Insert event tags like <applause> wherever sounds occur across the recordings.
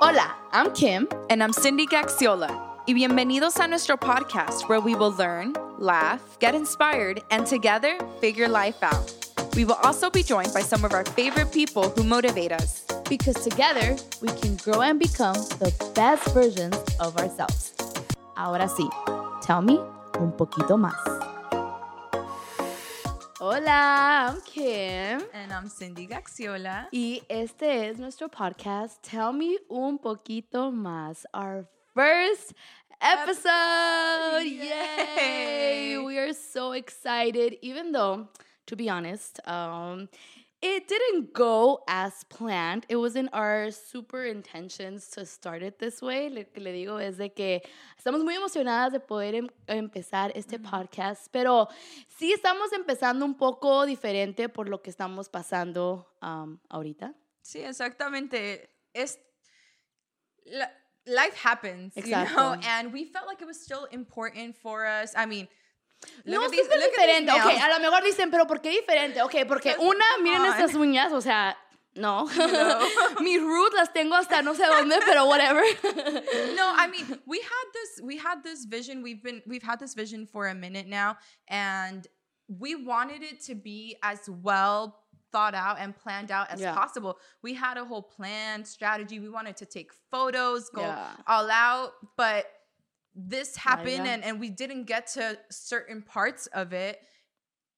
Hola, I'm Kim. And I'm Cindy Gaxiola. Y bienvenidos a nuestro podcast where we will learn, laugh, get inspired, and together figure life out. We will also be joined by some of our favorite people who motivate us. Because together we can grow and become the best versions of ourselves. Ahora sí, tell me un poquito más. Hola, I'm Kim. And I'm Cindy Gaxiola. Y este es nuestro podcast, Tell Me Un Poquito Más, our first episode. Yay! Yay. We are so excited, even though, to be honest, um, it didn't go as planned. It wasn't our super intentions to start it this way. Lo que le digo es de que estamos muy emocionadas de poder em- empezar este podcast, pero sí estamos empezando un poco diferente por lo que estamos pasando um, ahorita. Sí, exactamente. Es, la- life happens, you know, Exacto. and we felt like it was still important for us. I mean, look no, súper diferente. Ok, a lo mejor dicen, pero ¿por qué diferente? Ok, porque una, miren estas uñas, o sea, no. <laughs> No. <laughs> Mis roots las tengo hasta no sé dónde, <laughs> pero whatever. no, I mean, we had this we had this vision. We've been we've had this vision for a minute now and we wanted it to be as well thought out and planned out as Yeah. possible. We had a whole plan, strategy. We wanted to take photos, go Yeah. all out, but this happened and, and we didn't get to certain parts of it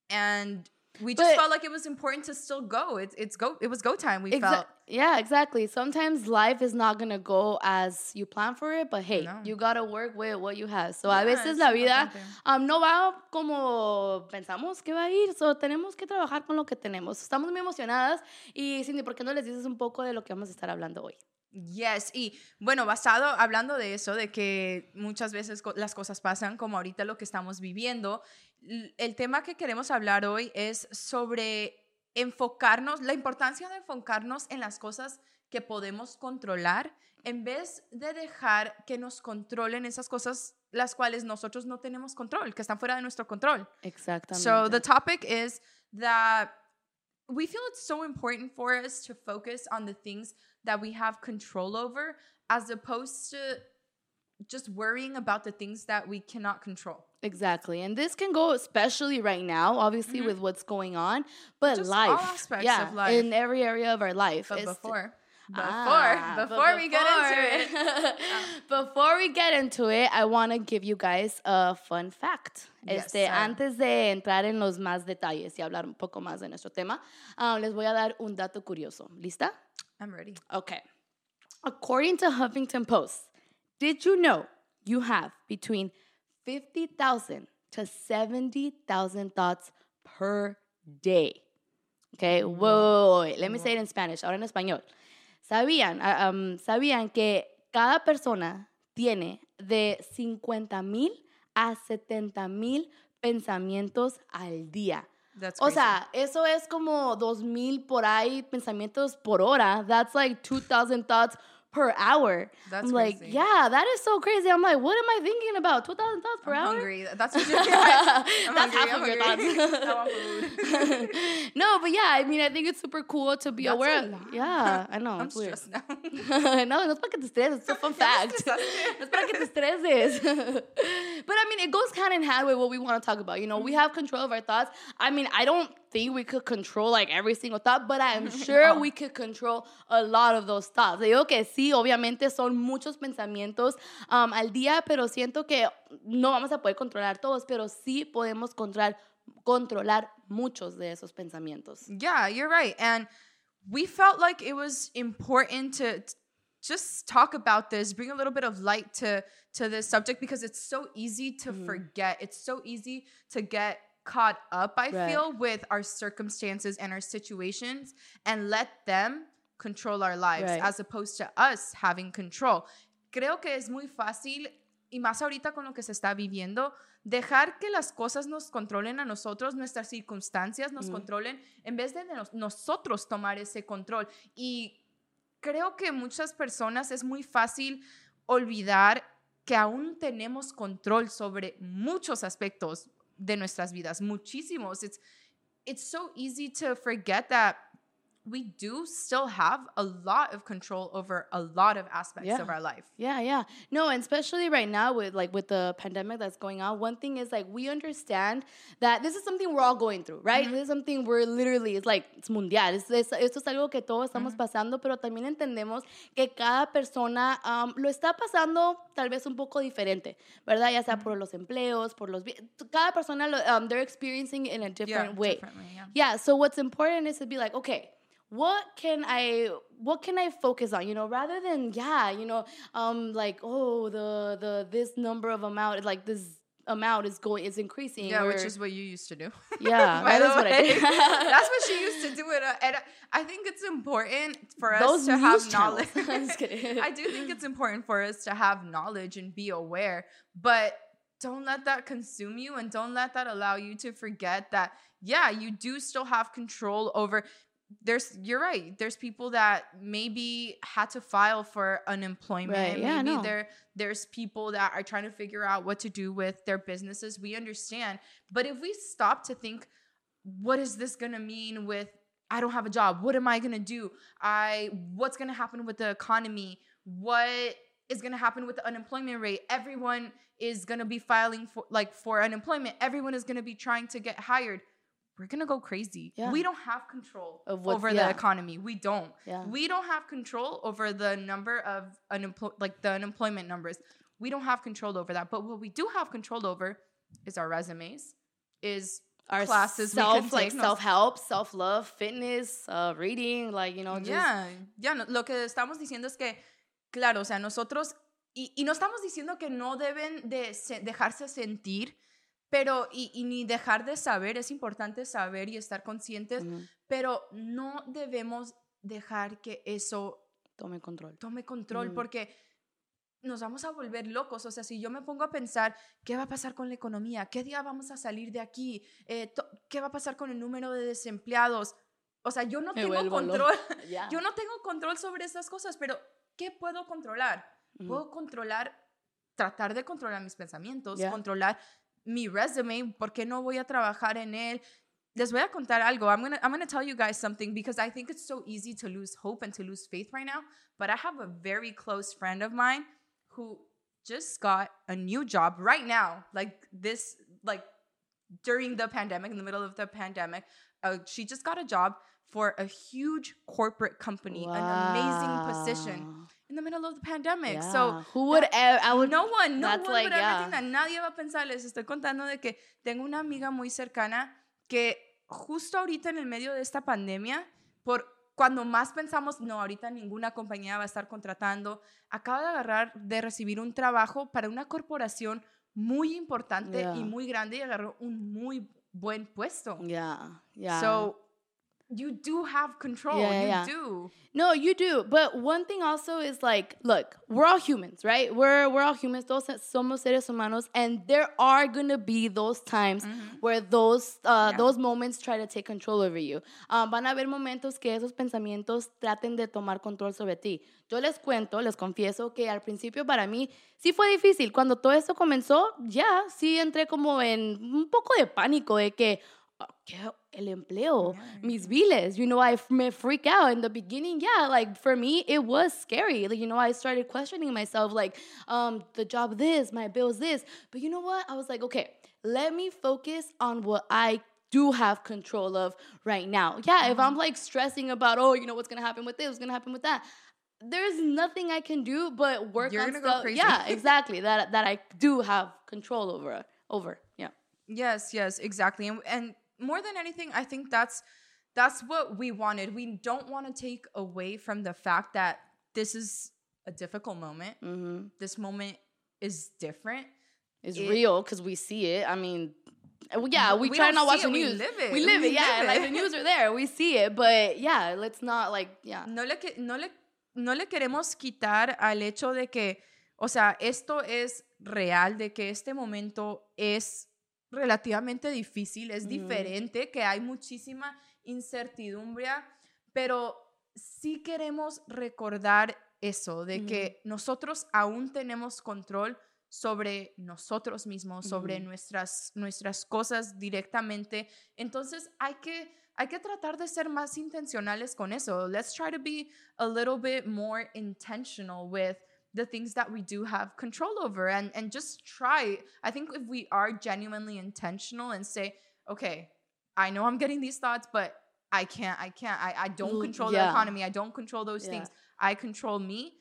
and we just But- felt like it was important to still go. It's it's go it was go time. We Exa- felt yeah, exactly. Sometimes life is not gonna go as you plan for it, but hey, No. you gotta work with what you have. So Yeah, a veces la vida um, no va como pensamos que va a ir, so tenemos que trabajar con lo que tenemos. Estamos muy emocionadas y Cindy, ¿por qué no les dices un poco de lo que vamos a estar hablando hoy? Yes, y bueno, basado, hablando de eso, de que muchas veces co- las cosas pasan como ahorita lo que estamos viviendo, el tema que queremos hablar hoy es sobre enfocarnos, la importancia de enfocarnos en las cosas que podemos controlar en vez de dejar que nos controlen esas cosas las cuales nosotros no tenemos control, que están fuera de nuestro control. Exactamente. So the topic is that we feel it's so important for us to focus on the things that we have control over as opposed to just worrying about the things that we cannot control. Exactly. And this can go especially right now, obviously Mhm. with what's going on, but Just all life. aspects yeah, of life. in every area of our life. But before before Ah, but before we get into it. before- <laughs> before we get into it, I want to give you guys a fun fact. Yes, este, sir. antes de entrar en los más detalles y hablar un poco más de nuestro tema, ah, les voy a dar un dato curioso. ¿Lista? I'm ready. Okay. According to Huffington Post, did you know you have between 50,000 to 70,000 thoughts per day? Okay, whoa, whoa, wait, let me say it in Spanish, ahora en español. ¿Sabían, um, ¿Sabían que cada persona tiene de 50 mil a 70 mil pensamientos al día? That's O sea, eso es como 2000 por ahí pensamientos por hora. That's like 2000 thoughts per hour. That's I'm like, yeah, that is so crazy. I'm like, what am I thinking about? 2000 thoughts per I'm hour? hungry. That's what you <laughs> I'm That's hungry, half I'm of your thoughts. <laughs> I want <laughs> food. no, but yeah, I mean, I think it's super cool to be That's aware. a of- lot. Yeah, I know. I'm it's weird. stressed now. no, no es para que te estreses. It's a fun fact. No es para que te estreses. but I mean, it goes hand in hand with what we want to talk about. You know, we mm-hmm. have control of our thoughts. I mean, I don't think we could control like every single thought, but I'm <laughs> sure we could control a lot of those thoughts. Digo que sí, obviamente son muchos pensamientos um, al día, pero siento que no vamos a poder controlar todos, pero sí podemos controlar, controlar muchos de esos pensamientos. Yeah, you're right. And we felt like it was important to just talk about this, bring a little bit of light to to this subject because it's so easy to forget. It's so easy to get caught up, I Right. feel, with our circumstances and our situations and let them control our lives Right. as opposed to us having control. Creo que es muy fácil y más ahorita con lo que se está viviendo, dejar que las cosas nos controlen a nosotros, nuestras circunstancias nos Mm. controlen, en vez de nos- nosotros tomar ese control. Y creo que muchas personas es muy fácil olvidar que aún tenemos control sobre muchos aspectos de nuestras vidas, muchísimos. It's, it's so easy to forget that we do still have a lot of control over a lot of aspects Yeah. of our life. Yeah, yeah. No, and especially right now with like with the pandemic that's going on, one thing is like we understand that this is something we're all going through, right? This is something we're literally, it's like, it's mundial. Es, es- esto es algo que todos estamos pasando, pero también entendemos que cada persona um, lo está pasando tal vez un poco diferente, ¿verdad? Ya sea por los empleos, por los... Cada persona, lo, um, they're experiencing it in a different way. yeah. Yeah, so what's important is to be like, okay, what can I what can I focus on? You know, rather than yeah, you know, um, like oh the the this number of amount like this amount is going is increasing. Yeah, which is what you used to do. <laughs> Yeah, By that the is what I did. <laughs> That's what she used to <laughs> do. It, uh, and I think it's important for us Those to have knowledge. I'm just kidding. I do think it's important for us to have knowledge and be aware, but don't let that consume you and don't let that allow you to forget that yeah, you do still have control over there's you're right. There's people that maybe had to file for unemployment. Right, yeah, maybe no. there there's people that are trying to figure out what to do with their businesses. We understand. But if we stop to think, what is this gonna mean with I don't have a job? What am I gonna do? I what's gonna happen with the economy? What is gonna happen with the unemployment rate? Everyone is gonna be filing for like for unemployment. Everyone is gonna be trying to get hired. We're gonna go crazy. Yeah. We don't have control over yeah. the economy. We don't. Yeah. We don't have control over the number of unemployed like the unemployment numbers. We don't have control over that. But what we do have control over is our resumes, is Our classes self like self help, self love, fitness, uh, reading, like you know, just yeah, ya, no- lo que estamos diciendo es que, claro, o sea, nosotros, y, y no estamos diciendo que no deben de se- dejarse sentir, pero, y, y ni dejar de saber, es importante saber y estar conscientes, Ujú. pero no debemos dejar que eso tome control. tome control Ujú. porque nos vamos a volver locos. O sea, si yo me pongo a pensar, ¿qué va a pasar con la economía? ¿Qué día vamos a salir de aquí? Eh, ¿Qué va a pasar con el número de desempleados? O sea, yo no Me tengo control. <laughs> Yeah. Yo no tengo control sobre estas cosas, pero ¿qué puedo controlar? Puedo controlar, tratar de controlar mis pensamientos, Yeah. controlar mi resume, ¿por qué no voy a trabajar en él? Les voy a contar algo. I'm gonna, I'm gonna tell you guys something because I think it's so easy to lose hope and to lose faith right now. But I have a very close friend of mine who just got a new job right now, like this, like during the pandemic, in the middle of the pandemic. Uh, she just got a job for a huge corporate company, an amazing position Wow. In the middle of the pandemic. Yeah. So who would ever, I would no one, no that's one like, would ever yeah. think that. Nadie va a pensar. Les estoy contando de que tengo una amiga muy cercana que justo ahorita en el medio de esta pandemia, por cuando más pensamos, no, ahorita ninguna compañía va a estar contratando, acaba de agarrar, de recibir un trabajo para una corporación muy importante Yeah. y muy grande y agarró un muy buen puesto. Yeah, yeah. So you do have control. Yeah, yeah, you yeah. do. no, you do. But one thing also is like, look, we're all humans, right? We're we're all humans. Todos somos seres humanos, and there are gonna be those times where those uh, those moments try to take control over you. Um, van a haber momentos que esos pensamientos traten de tomar control sobre ti. Yo les cuento, les confieso que al principio para mí sí fue difícil. Cuando todo esto comenzó, ya sí entré como en un poco de pánico de que "Ah, ¿qué? el empleo, mis biles, you know, I me freak out in the beginning. Yeah, like for me, it was scary. Like, you know, I started questioning myself, like, um, the job this, my bills this. But you know what? I was like, okay, let me focus on what I do have control of right now. Yeah, if I'm like stressing about, oh, you know, what's gonna happen with this, what's gonna happen with that. There's nothing I can do but work You're on gonna go stuff. crazy. Yeah, <laughs> exactly. that that I do have control over. Over. Yeah. Yes, yes, exactly. And, and more than anything, I think that's that's what we wanted. We don't want to take away from the fact that this is a difficult moment. Mm-hmm. This moment is different. It's It- real because we see it. I mean, yeah, we, We try not watch the it, we live it. We live We it. Yeah, live like the news are there. We see it, but yeah, let's not like yeah. <laughs> No le, que- no, le, no le queremos quitar al hecho de que, o sea, esto es real, de que este momento es relativamente difícil, es diferente, que hay muchísima incertidumbre, pero sí queremos recordar eso, de que nosotros aún tenemos control sobre nosotros mismos, sobre nuestras, nuestras cosas directamente. Entonces hay que, hay que tratar de ser más intencionales con eso. Let's try to be a little bit more intentional with the things that we do have control over and and just try. I think if we are genuinely intentional and say, okay, I know I'm getting these thoughts, but I can't, I can't, I, I don't control yeah. the economy. I don't control those Yeah. things. I control me.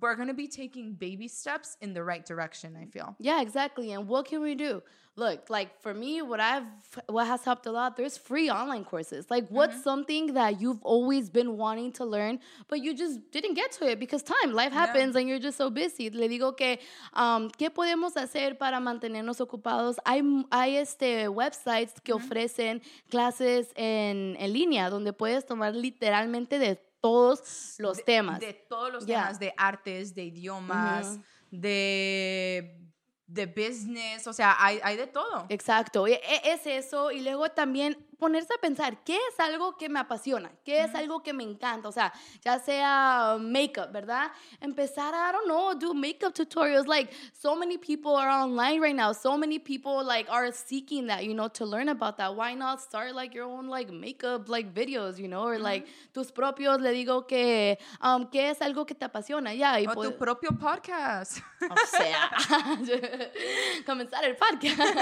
We're gonna be taking baby steps in the right direction, I feel. Yeah, exactly. And what can we do? Look, like for me, what I've what has helped a lot, there's free online courses. Like what's Mm-hmm. something that you've always been wanting to learn, but you just didn't get to it because time, life Yeah. happens and you're just so busy. Le digo que um, ¿qué podemos hacer para mantenernos ocupados? Hay, hay este websites que ofrecen clases en, en línea donde puedes tomar literalmente de todos los de, temas. De todos los Yeah. temas, de artes, de idiomas, de, de business, o sea, hay, hay de todo. Exacto, e- e- es eso. Y luego también ponerse a pensar, ¿qué es algo que me apasiona? ¿Qué es algo que me encanta? O sea, ya sea makeup, ¿verdad? Empezar a, I don't know, do makeup tutorials. Like, so many people are online right now. So many people, like, are seeking that, you know, to learn about that. Why not start, like, your own, like, makeup, like, videos, you know? Or, like, tus propios, le digo que, um, ¿qué es algo que te apasiona? Ya, y O pues- tu propio podcast. o sea, <laughs> <laughs> comenzar el podcast.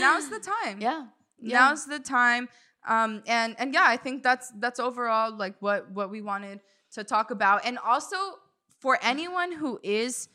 Now's the time. Yeah. Yeah. Now's the time. Um, and and yeah, I think that's that's overall like what what we wanted to talk about. And also for anyone who is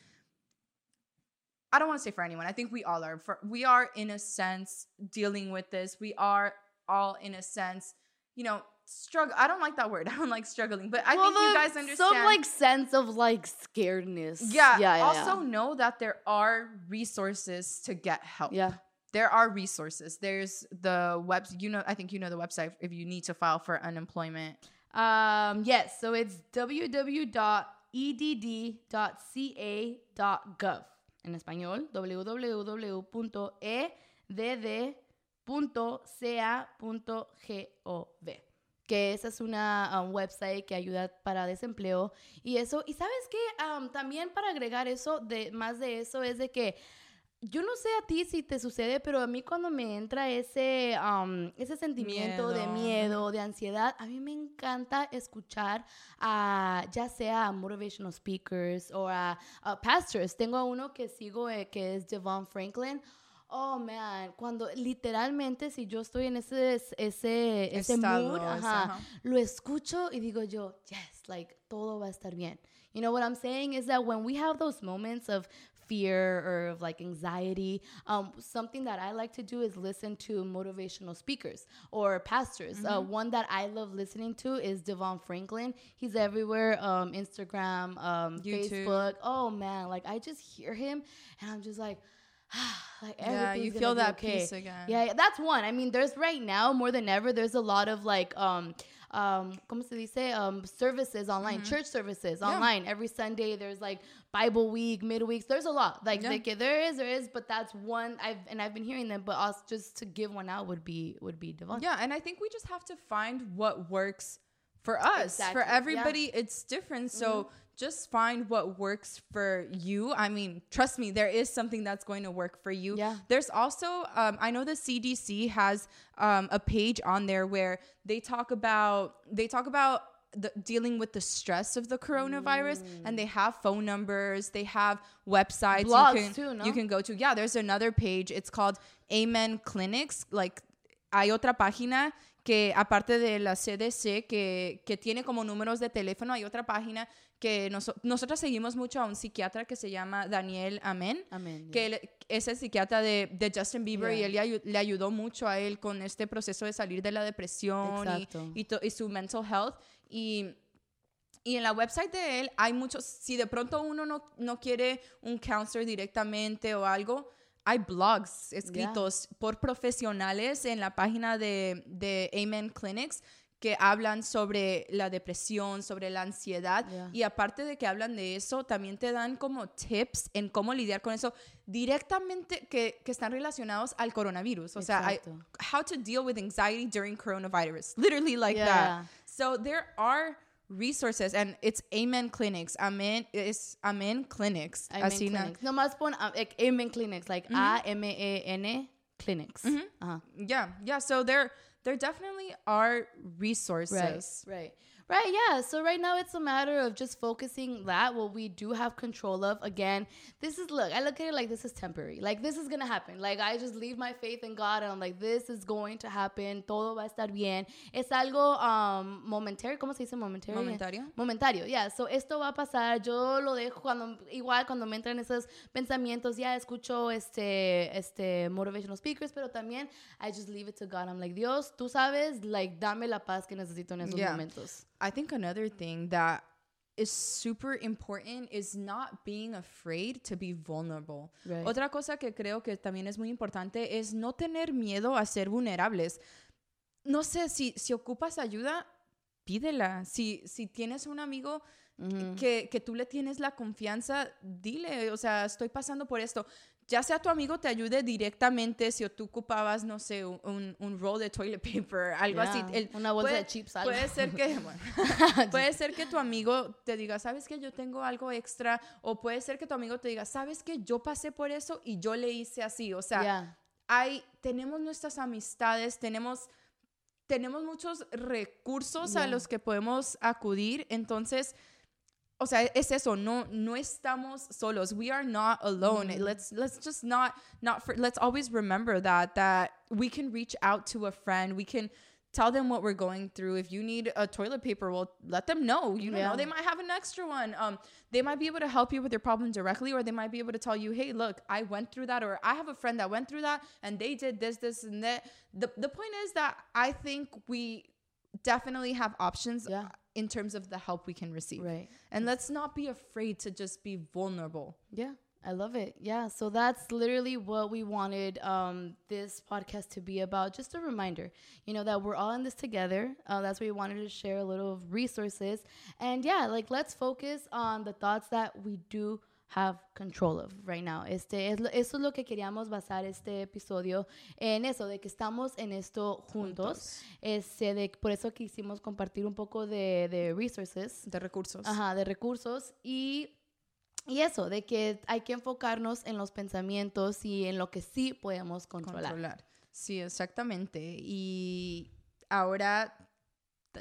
I don't want to say for anyone. I think we all are. For we are in a sense dealing with this. We are all in a sense, you know, struggle. I don't like that word. <laughs> I don't like struggling, but I Well, think you guys understand. Some like sense of like scaredness. yeah, yeah, yeah. also know that there are resources to get help. yeah. There are resources. There's the web. You know, I think you know the website if you need to file for unemployment. Um, yes, so it's www.edd.ca.gov. En español, www.edd.ca.gov. Que esa es una um, website que ayuda para desempleo y eso. Y sabes qué, Um, también para agregar eso, de, más de eso, es de que yo no sé a ti si te sucede, pero a mí cuando me entra ese, um, ese sentimiento de Miedo. de ansiedad, a mí me encanta escuchar a ya sea a motivational speakers o a, a pastors. Tengo a uno que sigo eh, que es Devon Franklin. Oh man, cuando literalmente si yo estoy en ese ese ese Estado, mood, ese, ajá, ajá. lo escucho y digo yo, yes, like todo va a estar bien. You know what I'm saying is that when we have those moments of fear or of like anxiety, um, something that I like to do is listen to motivational speakers or pastors. Uh, Mm-hmm. one that I love listening to is DeVon Franklin. He's everywhere, um, Instagram, um, Facebook. Oh man, like I just hear him and I'm just like, <sighs> like Yeah, you feel that okay. peace again. Yeah, yeah, that's one. I mean, there's right now more than ever. There's a lot of like, um, um, ¿cómo se dice? Um, services online, church services Mm-hmm. Yeah. online. Every Sunday, there's like Bible week, midweeks. There's a lot. Like, Yeah. like, there is, there is, but that's one. I've and I've been hearing them, but us just to give one out would be would be divine. Yeah, and I think we just have to find what works for us. Exactly, For yeah. everybody, it's different. So just find what works for you. I mean, trust me, there is something that's going to work for you. Yeah. There's also, um, I know the CDC has um, a page on there where they talk about they talk about the, dealing with the stress of the coronavirus, and they have phone numbers, they have websites Blogs you can too, no? you can go to. Yeah, there's another page. It's called Amen Clinics. Like hay otra página que aparte de la CDC que, que tiene como números de teléfono, hay otra página que noso- nosotros seguimos mucho a un psiquiatra que se llama Daniel Amen, Amen, que él es el psiquiatra de, de Justin Bieber y Yeah. él le, le ayudó mucho a él con este proceso de salir de la depresión y, y, to- y su mental health. Y, y en la website de él hay muchos, si de pronto uno no, no quiere un counselor directamente o algo, hay blogs escritos por profesionales en la página de, de Amen Clinics que hablan sobre la depresión, sobre la ansiedad Yeah. y aparte de que hablan de eso, también te dan como tips en cómo lidiar con eso directamente que, que están relacionados al coronavirus. O sea, I- Exacto. how to deal with anxiety during coronavirus. Literally like Yeah. that. So there are resources and it's Amen Clinics. Amen is Amen Clinics. Amen Así na- Clinics. Nomás pon um, like, Amen Clinics, like mm-hmm. A M E N Clinics. Ajá. Yeah, yeah. So there there definitely are resources. Right, right. Right, yeah. So right now it's a matter of just focusing that what we do have control of. Again, this is look, I look at it like this is temporary. Like this is gonna happen. Like I just leave my faith in God and I'm like, this is going to happen. Todo va a estar bien. Es algo um, momentario. ¿Cómo se dice momentario? Momentario. Momentario, yeah. So esto va a pasar. Yo lo dejo cuando igual cuando me entran esos pensamientos, ya escucho este este motivational speakers, pero también I just leave it to God. I'm like, Dios, tú sabes, like dame la paz que necesito en esos Yeah. momentos. I think another thing that is super important is not being afraid to be vulnerable. Right. Otra cosa que creo que también es muy importante es no tener miedo a ser vulnerables. No sé, si, si ocupas ayuda, pídela. Si, si tienes un amigo que, que tú le tienes la confianza, dile, o sea, estoy pasando por esto. Ya sea tu amigo te ayude directamente, si tú ocupabas, no sé, un, un, roll de toilet paper, algo así. El- una bolsa puede- de chips, algo. Puede ser que, <laughs> bueno, puede ser que tu amigo te diga, sabes que yo tengo algo extra, o puede ser que tu amigo te diga, sabes que yo pasé por eso y yo le hice así. O sea, Yeah. hay, tenemos nuestras amistades, tenemos, tenemos muchos recursos a los que podemos acudir. Entonces, o sea, es eso, no, no estamos solos. We are not alone. Mm-hmm. Let's, let's just not, not for, let's always remember that, that we can reach out to a friend. We can tell them what we're going through. If you need a toilet paper, well, let them know. You Yeah. know, they might have an extra one. Um, they might be able to help you with your problem directly, or they might be able to tell you, hey, look, I went through that, or I have a friend that went through that, and they did this, this, and that. The, the point is that I think we definitely have options Yeah. In terms of the help we can receive. Right. And let's not be afraid to just be vulnerable. Yeah, I love it. Yeah, so that's literally what we wanted um, this podcast to be about. Just a reminder, you know, that we're all in this together. Uh, that's why we wanted to share a little of resources. And yeah, like let's focus on the thoughts that we do have control of right now. Este es eso es lo que queríamos basar este episodio en eso, de que estamos en esto juntos. Este, de, por eso quisimos compartir un poco de, de resources De recursos. Ajá, de recursos y, y eso, de que hay que enfocarnos en los pensamientos y en lo que sí podemos controlar. Controlar. Sí, exactamente. Y ahora,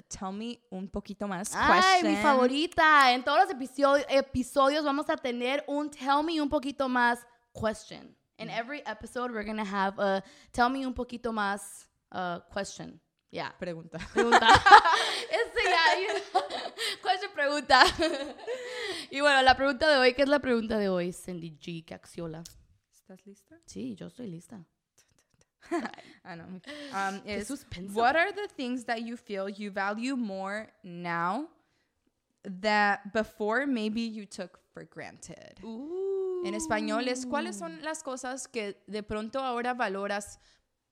tell me un poquito más. Ay, mi Question. favorita. En todos los episodio- episodios vamos a tener un tell me un poquito más question. In every episode we're going to have a tell me un poquito más uh, question. Yeah. Pregunta. Pregunta. <laughs> <laughs> este ya, you know. <laughs> question pregunta. y bueno, la pregunta de hoy, ¿qué es la pregunta de hoy, Cindy G. Caxiola? ¿Estás lista? Sí, yo estoy lista. <laughs> I know. Um, Qué is, what are the things that you feel you value more now that before maybe you took for granted? En español es cuáles son las cosas que de pronto ahora valoras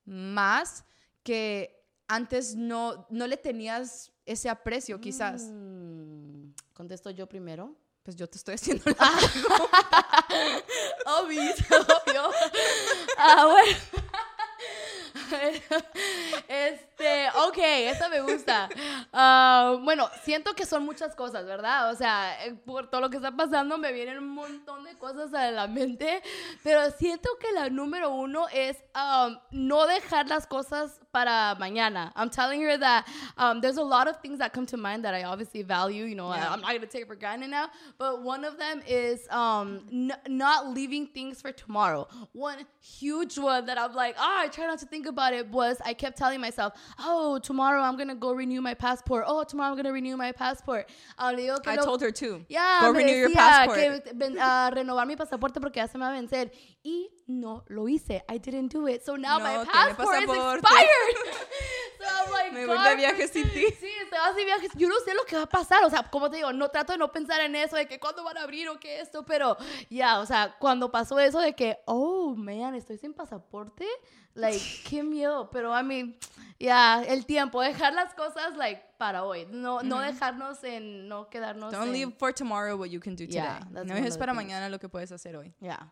más que antes no, no le tenías ese aprecio quizás. Mm, Contesto yo primero. Pues yo te estoy haciendo la <laughs> Obvio, obvio. <laughs> Ah, bueno. <laughs> Este, ok, esta me gusta. Ah, bueno, siento que son muchas cosas, ¿verdad? O sea, eh, por todo lo que está pasando me vienen un montón de cosas a la mente, pero siento que la número uno es um, no dejar las cosas para mañana. I'm telling her that um, there's a lot of things that come to mind that I obviously value. You know, Yeah. I'm not gonna take it for granted now, but one of them is um, not leaving things for tomorrow. One huge one that I'm like, oh, I try not to think about it was I kept telling myself, oh, tomorrow I'm gonna go renew my passport. Oh, tomorrow I'm gonna renew my passport. Ah, le digo que I lo- told her too. Yeah, Go renew your passport. que ven- a renovar mi pasaporte porque ya se me va a vencer. Y no lo hice. I didn't do it. So now No my passport is expired. <laughs> <laughs> so I'm like, Me voy de viaje sin ti. <laughs> Sí, te vas de viaje. Yo no sé lo que va a pasar. O sea, como te digo, no trato de no pensar en eso, de que cuándo van a abrir o qué esto, pero ya, o sea, cuando pasó eso de que, oh, man, estoy sin pasaporte, like, qué miedo. Pero, I mean, ya, el tiempo, dejar las cosas, like, para hoy. No, no dejarnos en, no quedarnos Don't en... leave for tomorrow what you can do today. Yeah, no one of es the para mañana lo que puedes hacer hoy. Ya.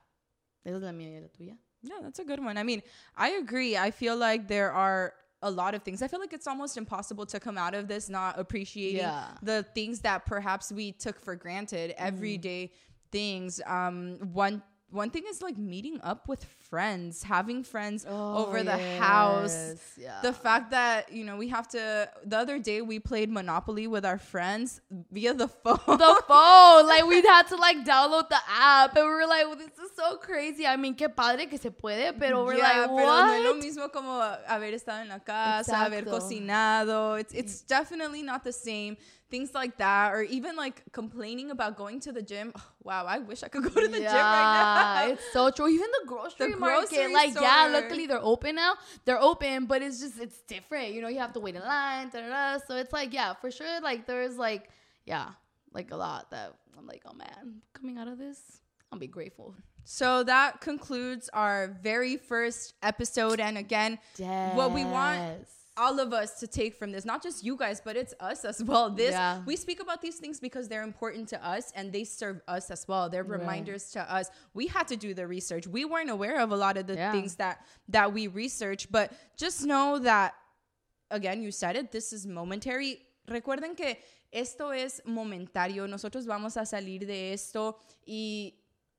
Esa es la mía y la tuya. Yeah, that's a good one. I mean, I agree. I feel like there are a lot of things. I feel like it's almost impossible to come out of this not appreciating Yeah. the things that perhaps we took for granted, everyday things. Um, one one thing is like meeting up with friends, having friends oh, over the house. Oh, Yeah. The fact that, you know, we have to the other day we played Monopoly with our friends via the <laughs> phone. the phone. Like we had to like download the app, and we were like, well, "This is so crazy." I mean, qué padre que se puede, pero we're Yeah, like, pero no es lo mismo como haber estado en la casa, haber Exacto. cocinado. It's it's definitely not the same. Things like that, or even like complaining about going to the gym. <sighs> wow, I wish I could go to the gym right now. it's so true. Even the grocery The market, like yeah, luckily they're open now. They're open, but it's just it's different. You know, you have to wait in line. Da, da, da. So it's like yeah, for sure. Like there's like yeah, like a lot that I'm like, oh man, coming out of this, I'll be grateful. So that concludes our very first episode. And again, what we want. All of us to take from this, not just you guys, but it's us as well. This Yeah. we speak about these things because they're important to us and they serve us as well. They're Right. reminders to us. We had to do the research. We weren't aware of a lot of the Yeah. things that that we researched, but just know that again, you said it, this is momentary. Recuerden que esto es momentario. Nosotros vamos a salir de esto y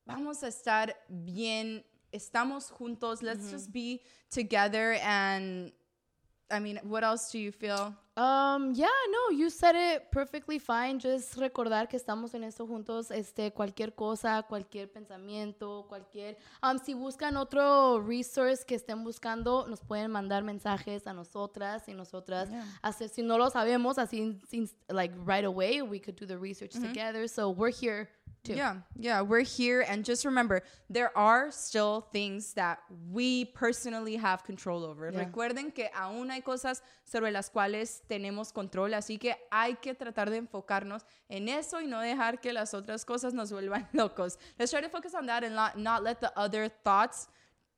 vamos a estar bien. Estamos juntos. Let's mm-hmm. just be together and I mean, what else do you feel? Um, yeah, no, you said it perfectly fine. Just recordar que estamos en esto juntos. Este, cualquier cosa, cualquier pensamiento, cualquier. Um, si buscan otro resource que estén buscando, nos pueden mandar mensajes a nosotras y nosotras hacer. Si no lo sabemos, así, like right away, we could do the research together. So we're here too. Yeah, yeah, we're here. And just remember, there are still things that we personally have control over. Yeah. Recuerden que aún hay cosas sobre las cuales tenemos control, así que hay que tratar de enfocarnos en eso y no dejar que las otras cosas nos vuelvan <laughs> locos. Let's try to focus on that and not, not let the other thoughts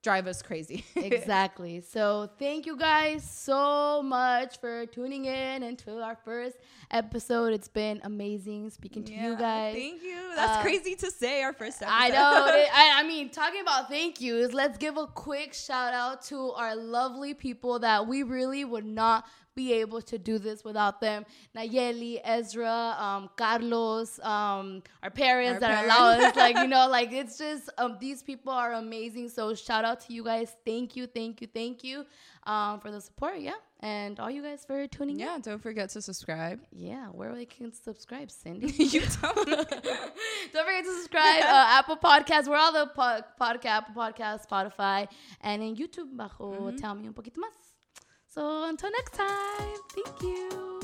drive us crazy. <laughs> exactly. So thank you guys so much for tuning in into our first episode. It's been amazing speaking to you guys. Thank you. That's Uh, crazy to say our first episode. I know. <laughs> it- I, I mean, talking about thank yous, let's give a quick shout out to our lovely people that we really would not be able to do this without them. Nayeli, Ezra, um, Carlos, um, our parents Our that allow us, like, you know, <laughs> like it's just, um, these people are amazing. So shout out to you guys. Thank you, thank you, thank you um, for the support. Yeah. And all you guys for tuning in. yeah, don't forget to subscribe. Yeah. Where we can subscribe, Cindy. <laughs> you don't. <laughs> Don't forget to subscribe. Uh, Apple Podcasts. We're all the po- podcast, Apple Podcasts, Spotify, and in YouTube. Bajo Tell me un poquito más. So until next time, thank you.